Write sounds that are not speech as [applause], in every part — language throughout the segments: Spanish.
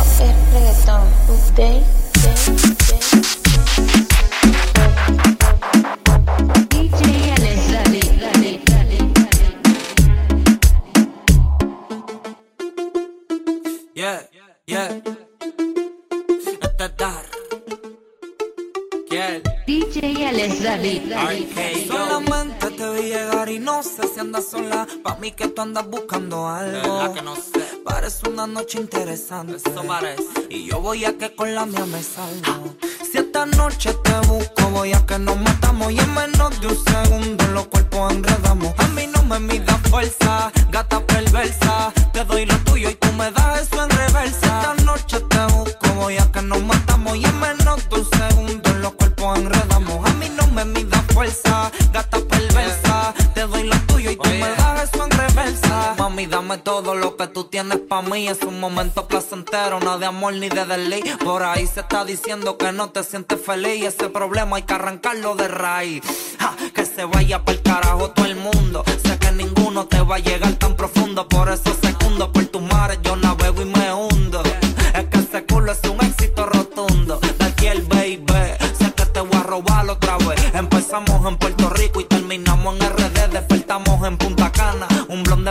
es reggaetón. Update, DJ Alex, dale, dale, dale, Yeah, yeah. DJ Alex, dale, dale. RKO. Solamente te vi llegar y no sé si andas sola. Pa' mí que tú andas buscando algo. que no sé. Parece una noche interesante. Eso parece. Y yo voy a que con la mía me salgo. Si esta noche te busco, voy a que nos matamos. Y en menos de un segundo los cuerpos enredamos. A mí no me mida fuerza, gata perversa. Te doy lo tuyo y tú me das eso en reversa. Esta noche te busco, voy a que nos matamos. Y en menos de un segundo los cuerpos enredamos. A mí no me mida fuerza, gata Mami, dame todo lo que tú tienes pa' mí. Es un momento placentero, no de amor ni de delay. Por ahí se está diciendo que no te sientes feliz. Ese problema hay que arrancarlo de raíz. Que se vaya pa'l carajo todo el mundo. Sé que ninguno te va a llegar tan profundo. Por esos segundos, por tus mares yo navego y me hundo. Es que ese culo es un éxito rotundo. De aquí el baby. Sé que te voy a robar otra vez. Empezamos en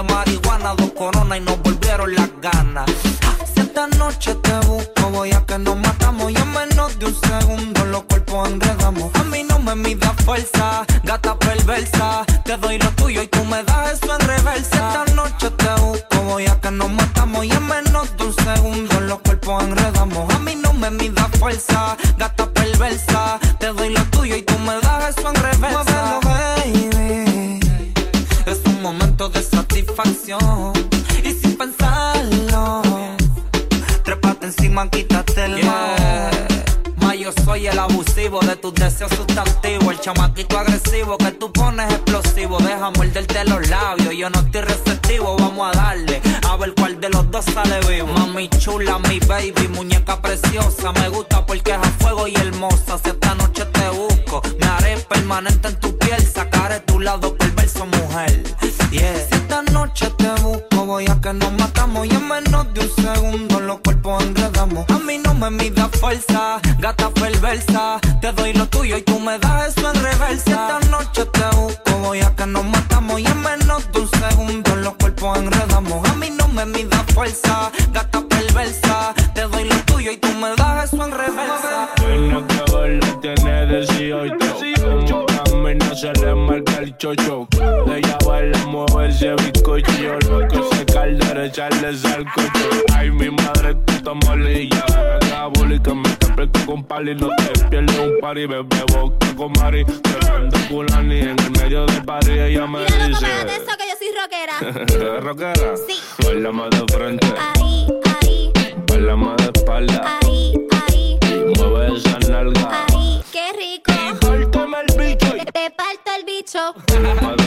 marihuana, dos coronas y nos volvieron las ganas. Si esta noche te busco, voy a que nos matamos. Y en menos de un segundo los cuerpos enredamos. A mí no me mida fuerza, gata perversa. Te doy lo tuyo y tú me das eso en reversa. Esta noche te busco, voy a que nos matamos. Y en menos de un segundo los cuerpos enredamos. A mí no me mida fuerza, gata satisfacción. Y sin pensarlo, trépate encima, quítate el Yeah. Soy el abusivo de tus deseos sustantivos. El chamaquito agresivo que tú pones explosivo. Deja morderte los labios, yo no estoy receptivo. Vamos a darle, a ver cuál de los dos sale vivo. Mami chula, mi baby, muñeca preciosa. Me gusta porque es a fuego y hermosa. Si esta noche te busco, me haré permanente en tu piel. Sacaré tu lado perverso, mujer. Yeah. Si esta noche te busco, voy a que nos matamos. Y en menos de un segundo los cuerpos enredamos. A mí no me mida fuerza, gata perversa. Te doy lo tuyo y tú me das eso en reversa. Esta noche te busco, voy a que nos matamos. Y en menos de un segundo los cuerpos enredamos. A mí no me mida fuerza, gata perversa. Te doy lo tuyo y tú me das eso en reversa. Tiene que verlo, tiene 18. Como camina se le marca el chocho. Ella baila, mueve ese bizcocho. Lo que se caldera, echarle sal cocho. Ay, mi madre, tú estás malilla. La boli que me te con pali. No te pierdes un party, bebé boca con Mari. Te mando culani en el medio del party. Ella me Mira, loco, dice. espérate eso que yo soy rockera. ¿Eres [laughs] rockera? Sí. Baila más de frente, Ahí, ahí, baila más de espalda. ahí, ahí, Mueve esa nalga. ahí. Qué rico. Te parto el bicho. [laughs]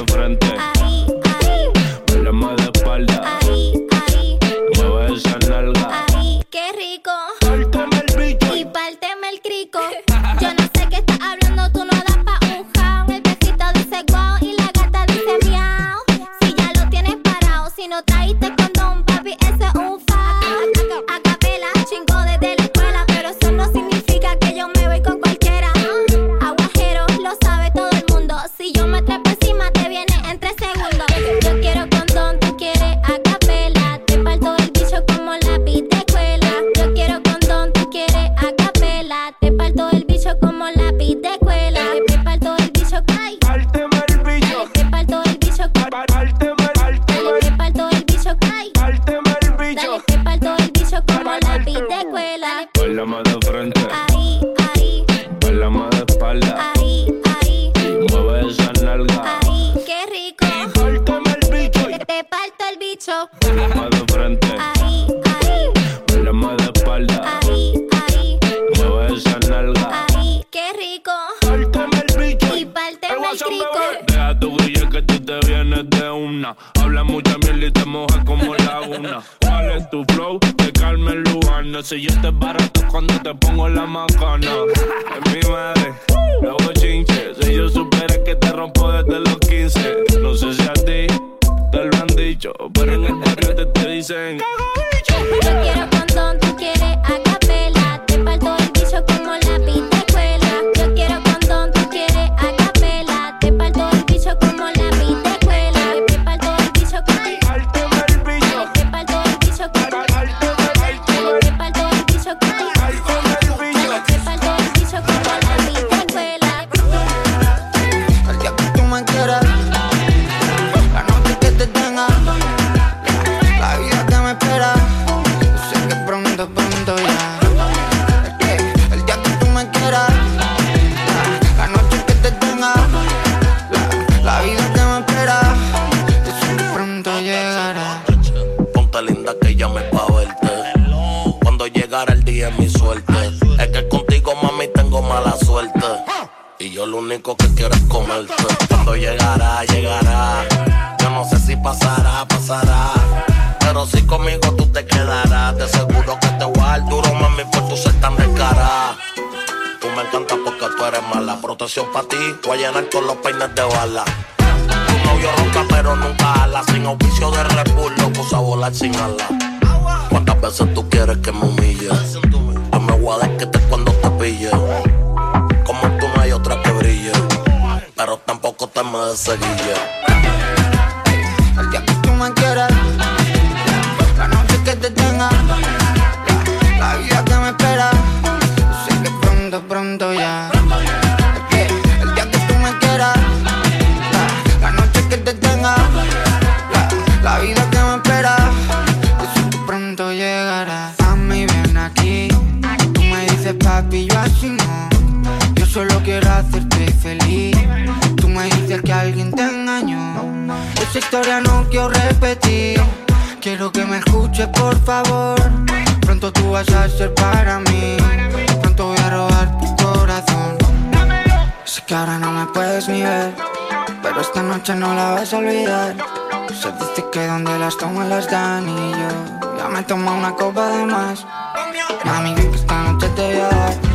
Y yo lo único que quiero es comerte. Cuando llegará, llegará. Yo no sé si pasará, pasará. Pero si conmigo tú te quedarás, de seguro que te voy a dar duro, mami, por tu ser tan descarada. Tú me encantas porque tú eres mala. Protección para ti, voy a llenar con los peines de bala. Tu novio ronca, pero nunca ala. Sin oficio de repulso, puse a volar sin ala. ¿Cuántas veces tú quieres que me humille? Yo me voy a te cuando te pille. El día que tú me quieras, la noche que te tenga, la, vida que me espera. Sé que pronto, pronto ya. El día que tú me quieras, la, noche que te tenga, la, vida que me espera. Sé que pronto llegará. Mami, ven aquí. Tú me dices, papi, yo así no. Yo solo quiero hacerte feliz. Que alguien te engañó. Esa historia no quiero repetir. Quiero que me escuches, por favor. Pronto tú vas a ser para mí. Pronto voy a robar tu corazón. Sé que ahora no me puedes ni ver. Pero esta noche no la vas a olvidar. Se dice que donde las toman las dan y yo ya me tomo una copa de más. Mami, que esta noche te voy a dar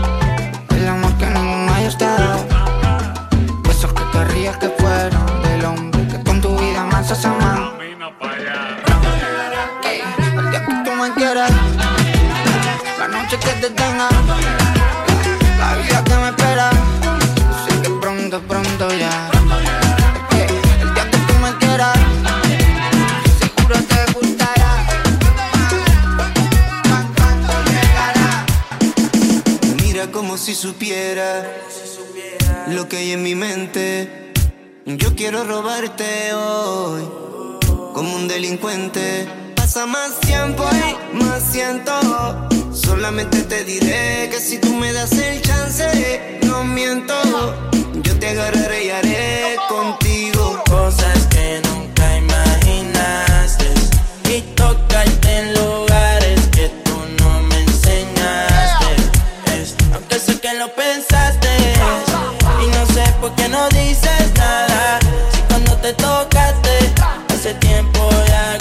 Como si supiera lo que hay en mi mente. Yo quiero robarte hoy como un delincuente. Pasa más tiempo y más siento. Solamente te diré que si tú me das el chance, no miento. Yo te agarraré y haré contigo cosas lo pensaste y no sé por qué no dices nada. Si cuando te tocaste hace tiempo ya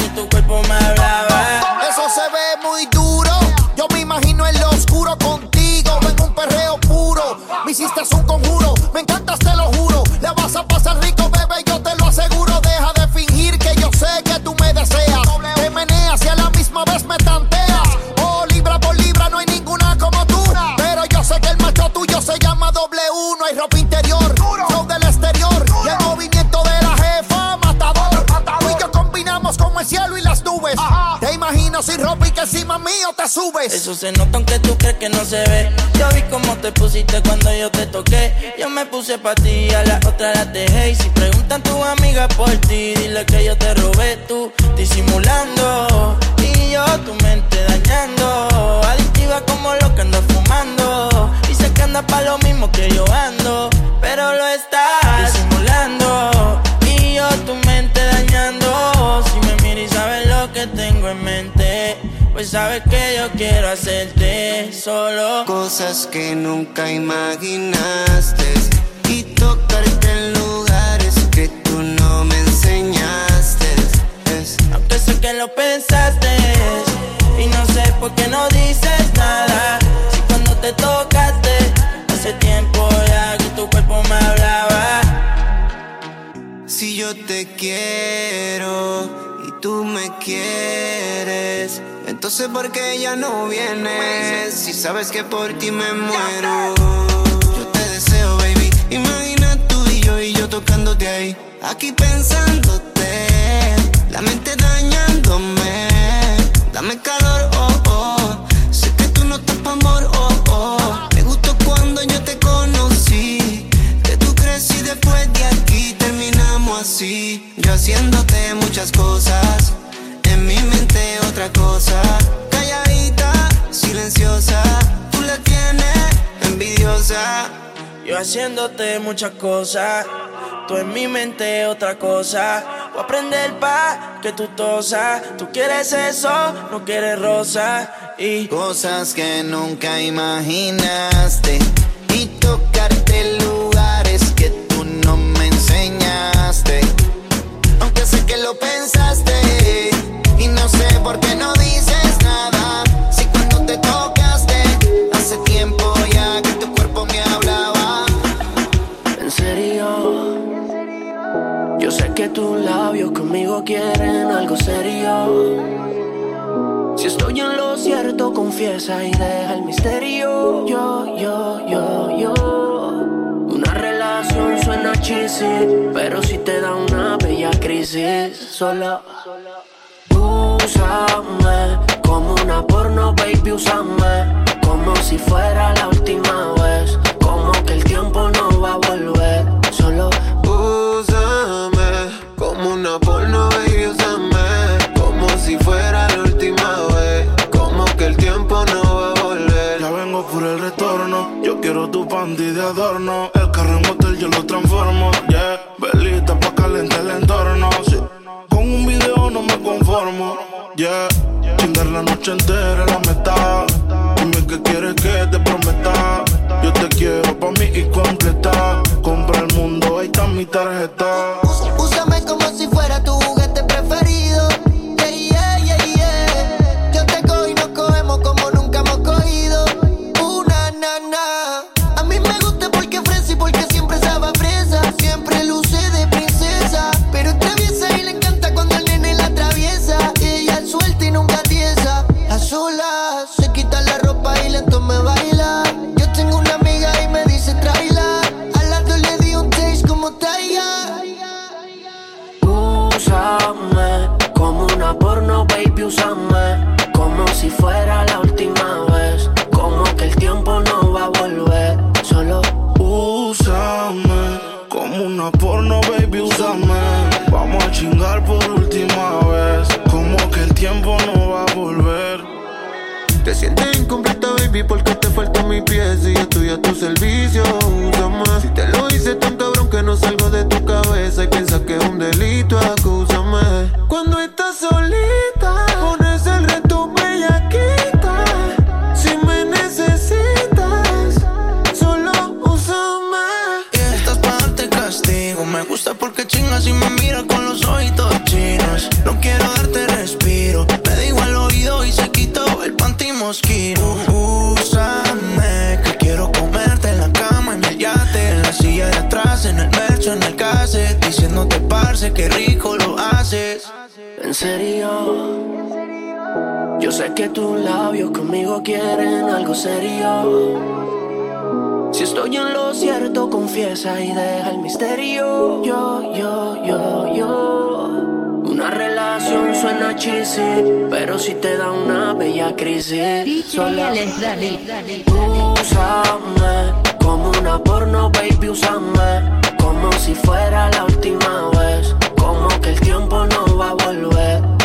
Eso se nota aunque tú crees que no se ve. Yo vi cómo te pusiste cuando yo te toqué. Yo me puse pa' ti, a la otra la dejé. Y si preguntan tu amiga por ti, dile que yo te robé tú, disimulando. Y yo tu mente dañando. Adictiva como lo que ando fumando. Y sé que anda pa' lo mismo que yo ando. Pero lo estás disimulando. Pues sabes que yo quiero hacerte solo. cosas que nunca imaginaste y tocarte en lugares que tú no me enseñaste. Aunque sé que lo pensaste y no sé por qué no quieres, entonces ¿por qué ya no vienes? Si sabes que por ti me muero. Yo te deseo, baby. Imagina tú y yo y yo tocándote ahí. Aquí pensándote, la mente dañándome. Dame calor, oh, oh. Sé que tú no estás pa' amor, oh, oh. Me gustó cuando yo te conocí. Que tú crees y después de aquí terminamos así. Yo haciéndote muchas cosas. Otra cosa. Calladita, silenciosa. Tú la tienes envidiosa. Yo haciéndote muchas cosas. Tú en mi mente otra cosa. Voy a aprender pa' que tú tosas. Tú quieres eso, no quieres rosa. Y cosas que nunca imaginaste. Y tocarte lugares quieren algo serio. Si estoy en lo cierto, confiesa y deja el misterio. Yo, yo, yo, yo. Una relación suena cheesy, pero si te da una bella crisis, solo úsame como una porno, baby, úsame como si fuera la última vez, como que el tiempo no va a volver, solo panty de adorno. El carro en hotel yo lo transformo. Yeah, velita pa' calentar el entorno. Sí. Con un video no me conformo. Yeah, chingar la noche entera la meta. Dime que quieres que te prometa. Yo te quiero pa' mí y completa. Compra el mundo, ahí está mi tarjeta. Úsame como haces. En serio. Yo sé que tus labios conmigo quieren algo serio. Si estoy en lo cierto, confiesa y deja el misterio. Yo, yo, yo, yo. Una relación suena cheesy, pero si te da una bella crisis. Solo úsame como una porno, baby, úsame como si fuera la última vez. Que el tiempo no va a volver.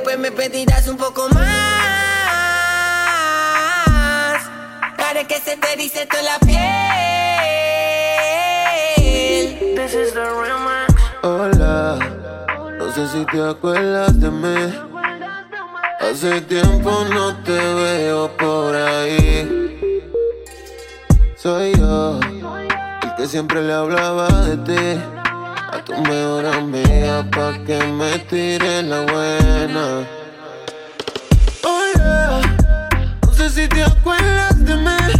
Después me pedirás un poco más. Haré que se te dice toda la piel. This is the remix. Hola, no sé si te acuerdas de mí. Hace tiempo no te veo por ahí. Soy yo, el que siempre le hablaba de ti. A tu mejor amiga pa' que me tire la buena. Hola, no sé si te acuerdas de mí.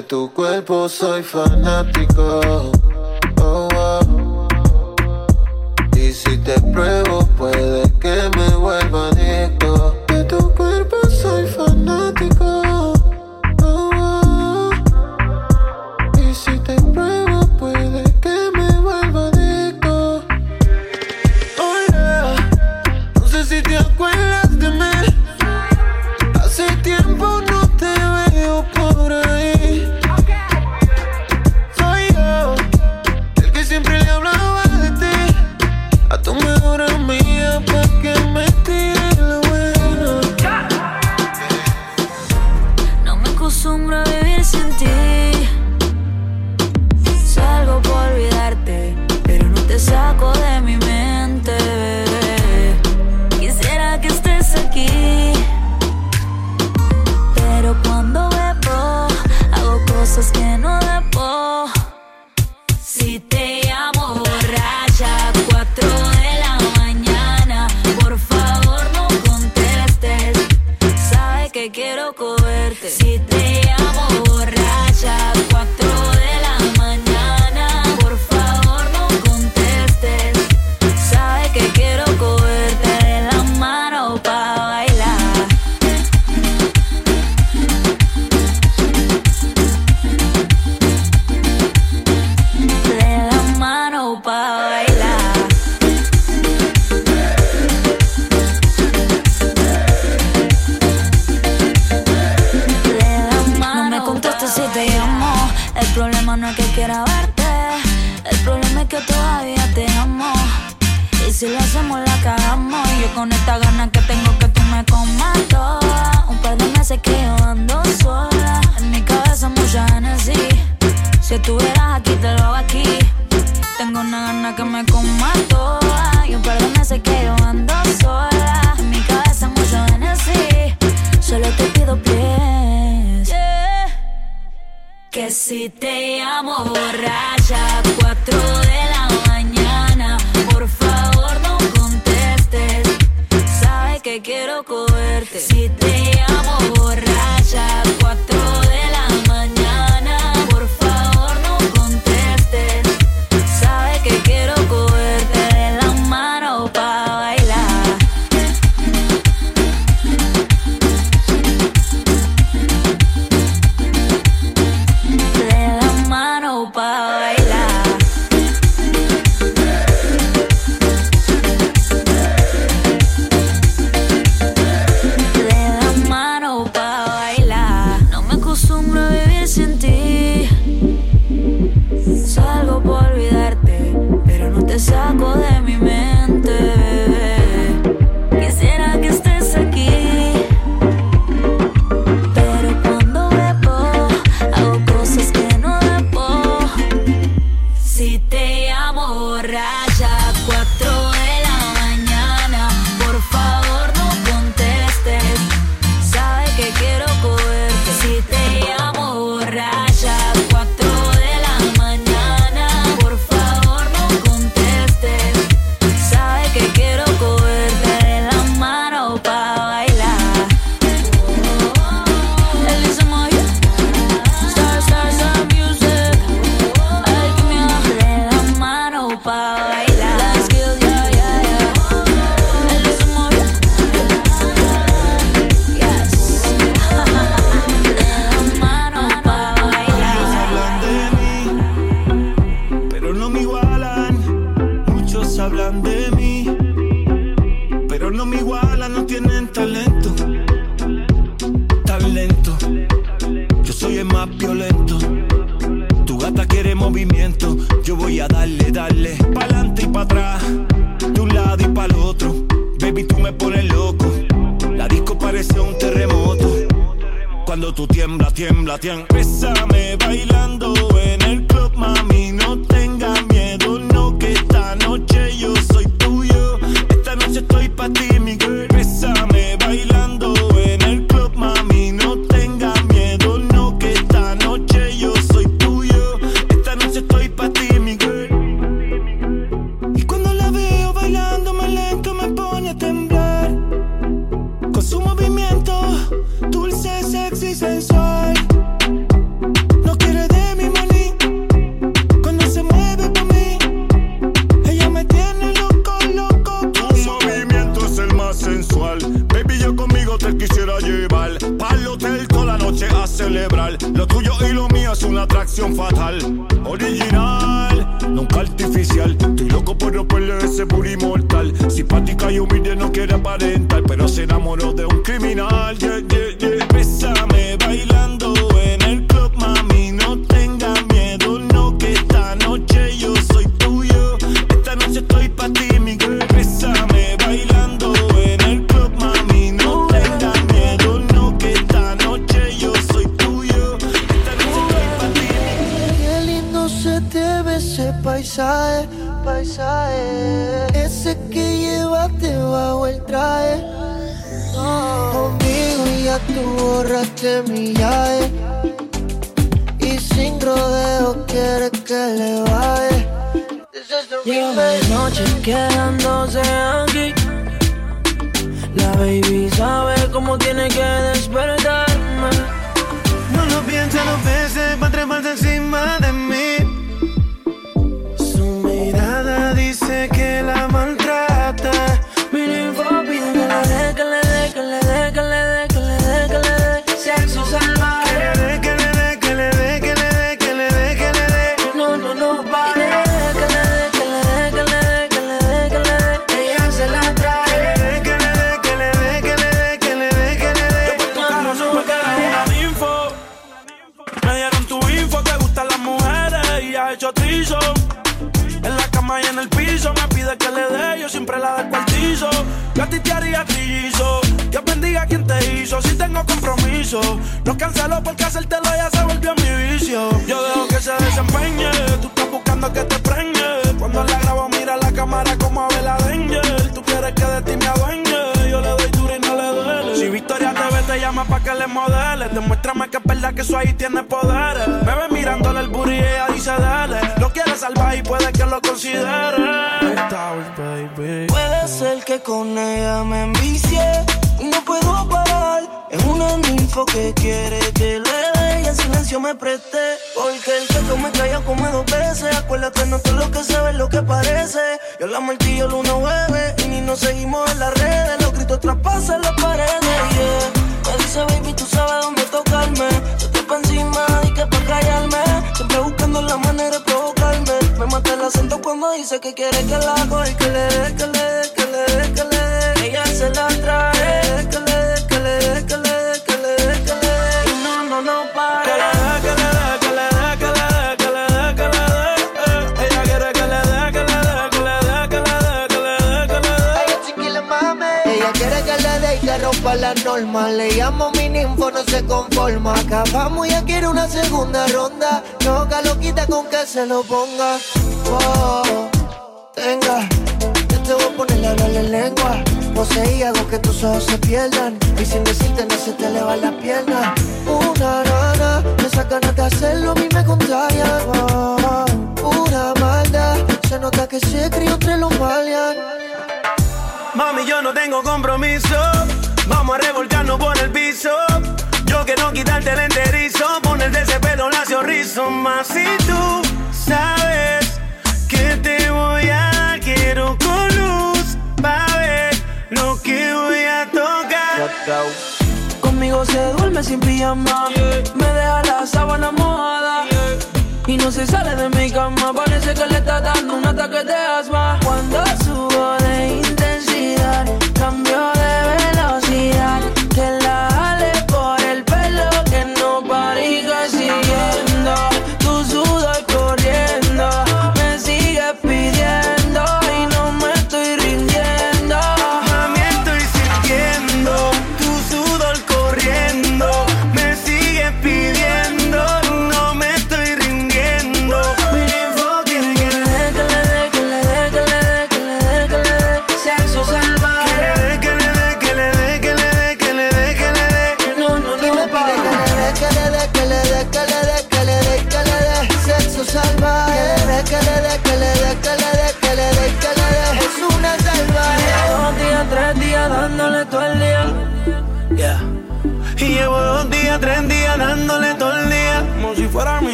De tu cuerpo soy fanático. Oh, oh. Y si te pruebo, puede que me vuelva adicto. De tu cuerpo soy fanático. Oh, oh. y si te pruebo, que si te llamo borracha, cuatro de la mañana, por favor no contestes. Sabes que quiero cogerte. Cuando tú tiembla, tiembla, tiembla. Bésame bailando en el quisiera llevar. Pa'l hotel toda la noche a celebrar. Lo tuyo y lo mío es una atracción fatal. Original, nunca artificial. Estoy loco por romperle ese booty mortal. Simpática y humilde, no quiere aparentar. Pero se enamoró de un criminal. Borraste mi llave. Y sin rodeo quieres que le baje. Lleva de noche quedándose aquí. La baby sabe cómo tiene que despertarme. No lo pienses dos veces para treparse encima de mí. Ti te haría trillizo. Dios bendiga quien te hizo, si tengo compromiso. No cancelo porque hacértelo ya se llama pa' que le modeles, demuéstrame que es verdad que eso ahí tiene poderes. Me ve mirándole el booty y ella dice dale. Lo quiere salvar y puede que lo considere. Puede ser que con ella me envicie no puedo parar. Es una ninfo que quiere que le dé y en silencio me preste. Porque el que me calla como dos veces. Acuérdate, no todo lo que se lo que parece. Yo la martillo el uno bebe y ni nos seguimos en las redes. Los gritos traspasan las paredes. Me dice, baby, tú sabes dónde tocarme. Se te pa' encima y que pa' callarme. Siempre buscando la manera de provocarme. Me mata el acento cuando dice que quiere que la hago y que le dé, que le dé, que le dé, que le. Ella se la trae. La norma. Le llamo mi ninfo, no se conforma. Acabamos y quiere una segunda ronda. No, lo quita con que se lo ponga. Oh, tenga. Yo te voy a poner a hablarle lengua. Poseí hago que tus ojos se pierdan. Y sin decirte no se te elevan las piernas. Una rana, esas ganas de hacerlo a mí me contagian. Pura maldad. Se nota que se crió entre los malian. Mami, yo no tengo compromiso. Vamos a revolcarnos por el piso. Yo quiero quitarte el enterizo. Ponerte ese pelo lacio rizo. Más si tú sabes que te voy a dar. Quiero con luz. Pa' ver lo que voy a tocar. Conmigo se duerme sin pijama. Me deja la sábana mojada. Y no se sale de mi cama. Parece que le está dando un ataque de